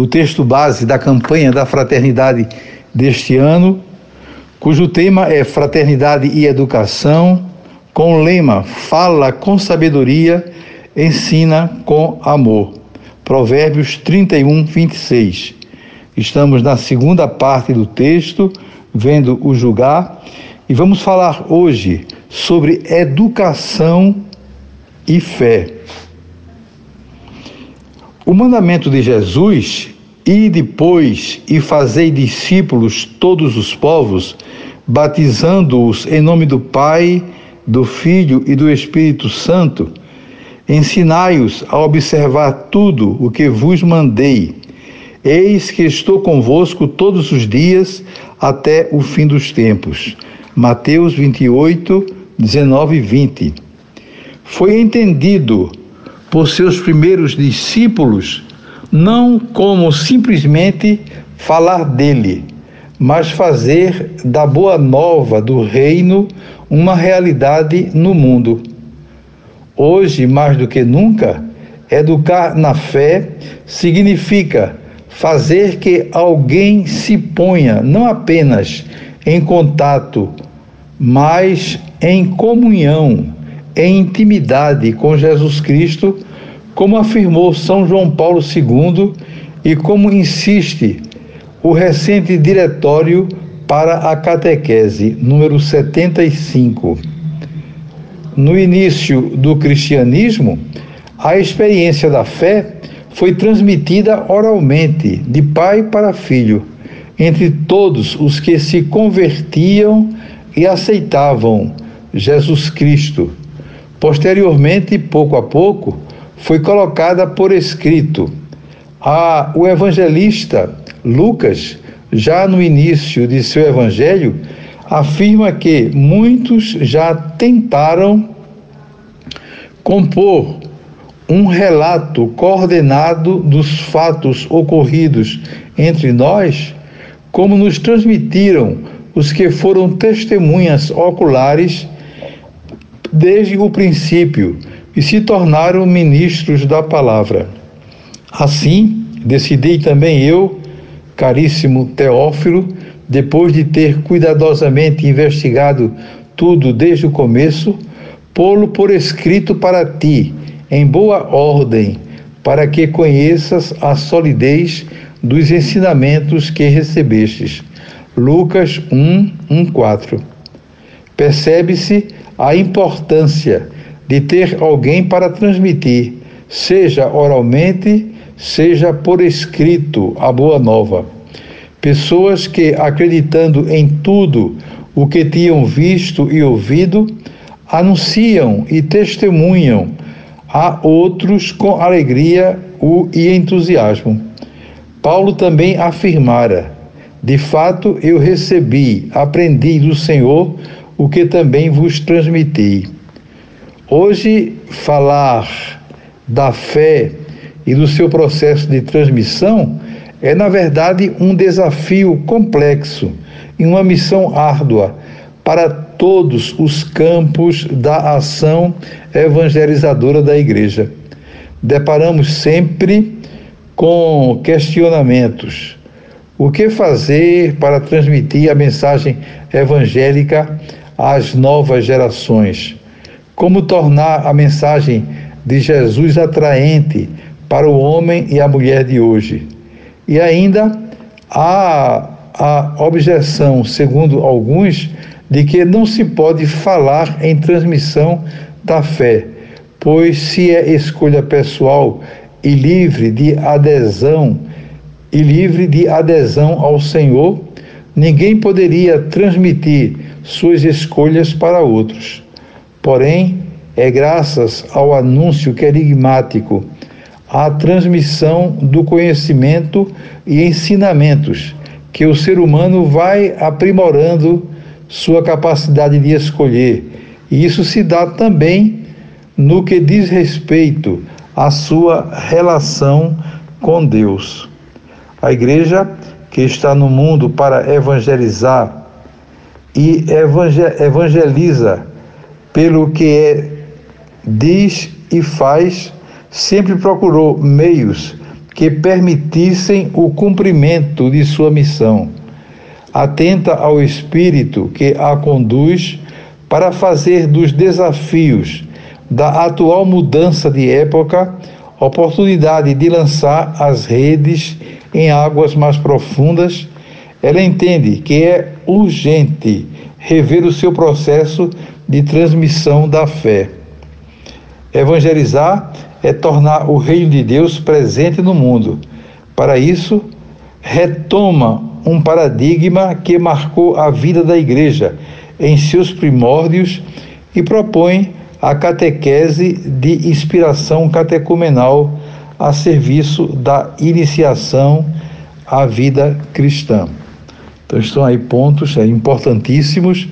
do texto base da campanha da fraternidade deste ano, cujo tema é Fraternidade e Educação, com o lema Fala com sabedoria, ensina com amor. Provérbios 31, 26. Estamos na segunda parte do texto, vendo o julgar, e vamos falar hoje sobre educação e fé. O mandamento de Jesus, e depois e fazei discípulos todos os povos, batizando-os em nome do Pai, do Filho e do Espírito Santo, ensinai-os a observar tudo o que vos mandei. Eis que estou convosco todos os dias até o fim dos tempos. Mateus 28, 19 e 20. Foi entendido por seus primeiros discípulos não como simplesmente falar dele, mas fazer da boa nova do reino uma realidade no mundo. Hoje, mais do que nunca, educar na fé significa fazer que alguém se ponha não apenas em contato, mas em comunhão, em intimidade com Jesus Cristo como afirmou São João Paulo II e como insiste o recente Diretório para a Catequese, número 75. No início do cristianismo, a experiência da fé foi transmitida oralmente, de pai para filho, entre todos os que se convertiam e aceitavam Jesus Cristo. Posteriormente, pouco a pouco, foi colocada por escrito. A, o evangelista Lucas, já no início de seu evangelho, afirma que muitos já tentaram compor um relato coordenado dos fatos ocorridos entre nós, como nos transmitiram os que foram testemunhas oculares desde o princípio e se tornaram ministros da palavra. Assim, decidi também eu, caríssimo Teófilo, depois de ter cuidadosamente investigado tudo desde o começo, pô-lo por escrito para ti, em boa ordem, para que conheças a solidez dos ensinamentos que recebestes. Lucas 1, 1, 4. Percebe-se a importância de ter alguém para transmitir, seja oralmente, seja por escrito, a boa nova. Pessoas que, acreditando em tudo o que tinham visto e ouvido, anunciam e testemunham a outros com alegria e entusiasmo. Paulo também afirmara: De fato, eu recebi, aprendi do Senhor o que também vos transmiti Hoje, falar da fé e do seu processo de transmissão é, na verdade, um desafio complexo e uma missão árdua para todos os campos da ação evangelizadora da Igreja. Deparamos sempre com questionamentos. O que fazer para transmitir a mensagem evangélica às novas gerações? Como tornar a mensagem de Jesus atraente para o homem e a mulher de hoje? E ainda há a objeção, segundo alguns, de que não se pode falar em transmissão da fé, pois se é escolha pessoal e livre de adesão e livre de adesão ao Senhor, ninguém poderia transmitir suas escolhas para outros. Porém, é graças ao anúncio querigmático, a transmissão do conhecimento e ensinamentos que o ser humano vai aprimorando sua capacidade de escolher. E isso se dá também no que diz respeito à sua relação com Deus. A igreja que está no mundo para evangelizar e evangeliza pelo que é, diz e faz, sempre procurou meios que permitissem o cumprimento de sua missão. Atenta ao espírito que a conduz para fazer dos desafios da atual mudança de época oportunidade de lançar as redes em águas mais profundas, ela entende que é urgente rever o seu processo de transmissão da fé. Evangelizar é tornar o reino de Deus presente no mundo. Para isso, retoma um paradigma que marcou a vida da igreja em seus primórdios e propõe a catequese de inspiração catecumenal a serviço da iniciação à vida cristã. Então, estão aí pontos é, importantíssimos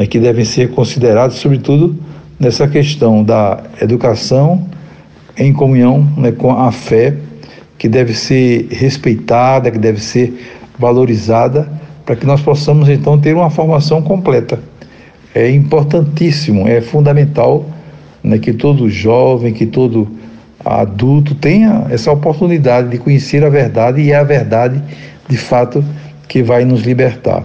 né, que devem ser considerados, sobretudo nessa questão da educação em comunhão né, com a fé, que deve ser respeitada, que deve ser valorizada, para que nós possamos então ter uma formação completa. É importantíssimo, é fundamental né, que todo jovem, que todo adulto tenha essa oportunidade de conhecer a verdade e é a verdade, de fato, que vai nos libertar.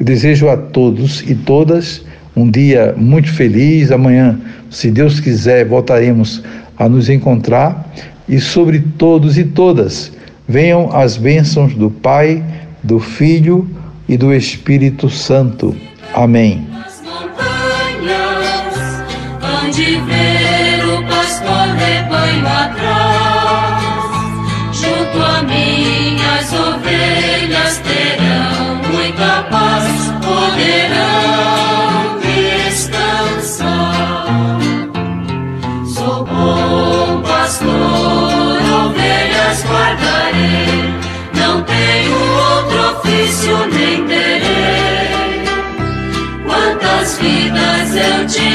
Eu desejo a todos e todas um dia muito feliz. Amanhã, se Deus quiser, voltaremos a nos encontrar e sobre todos e todas venham as bênçãos do Pai, do Filho e do Espírito Santo. Amém. Ofício nem terei. Quantas vidas eu tive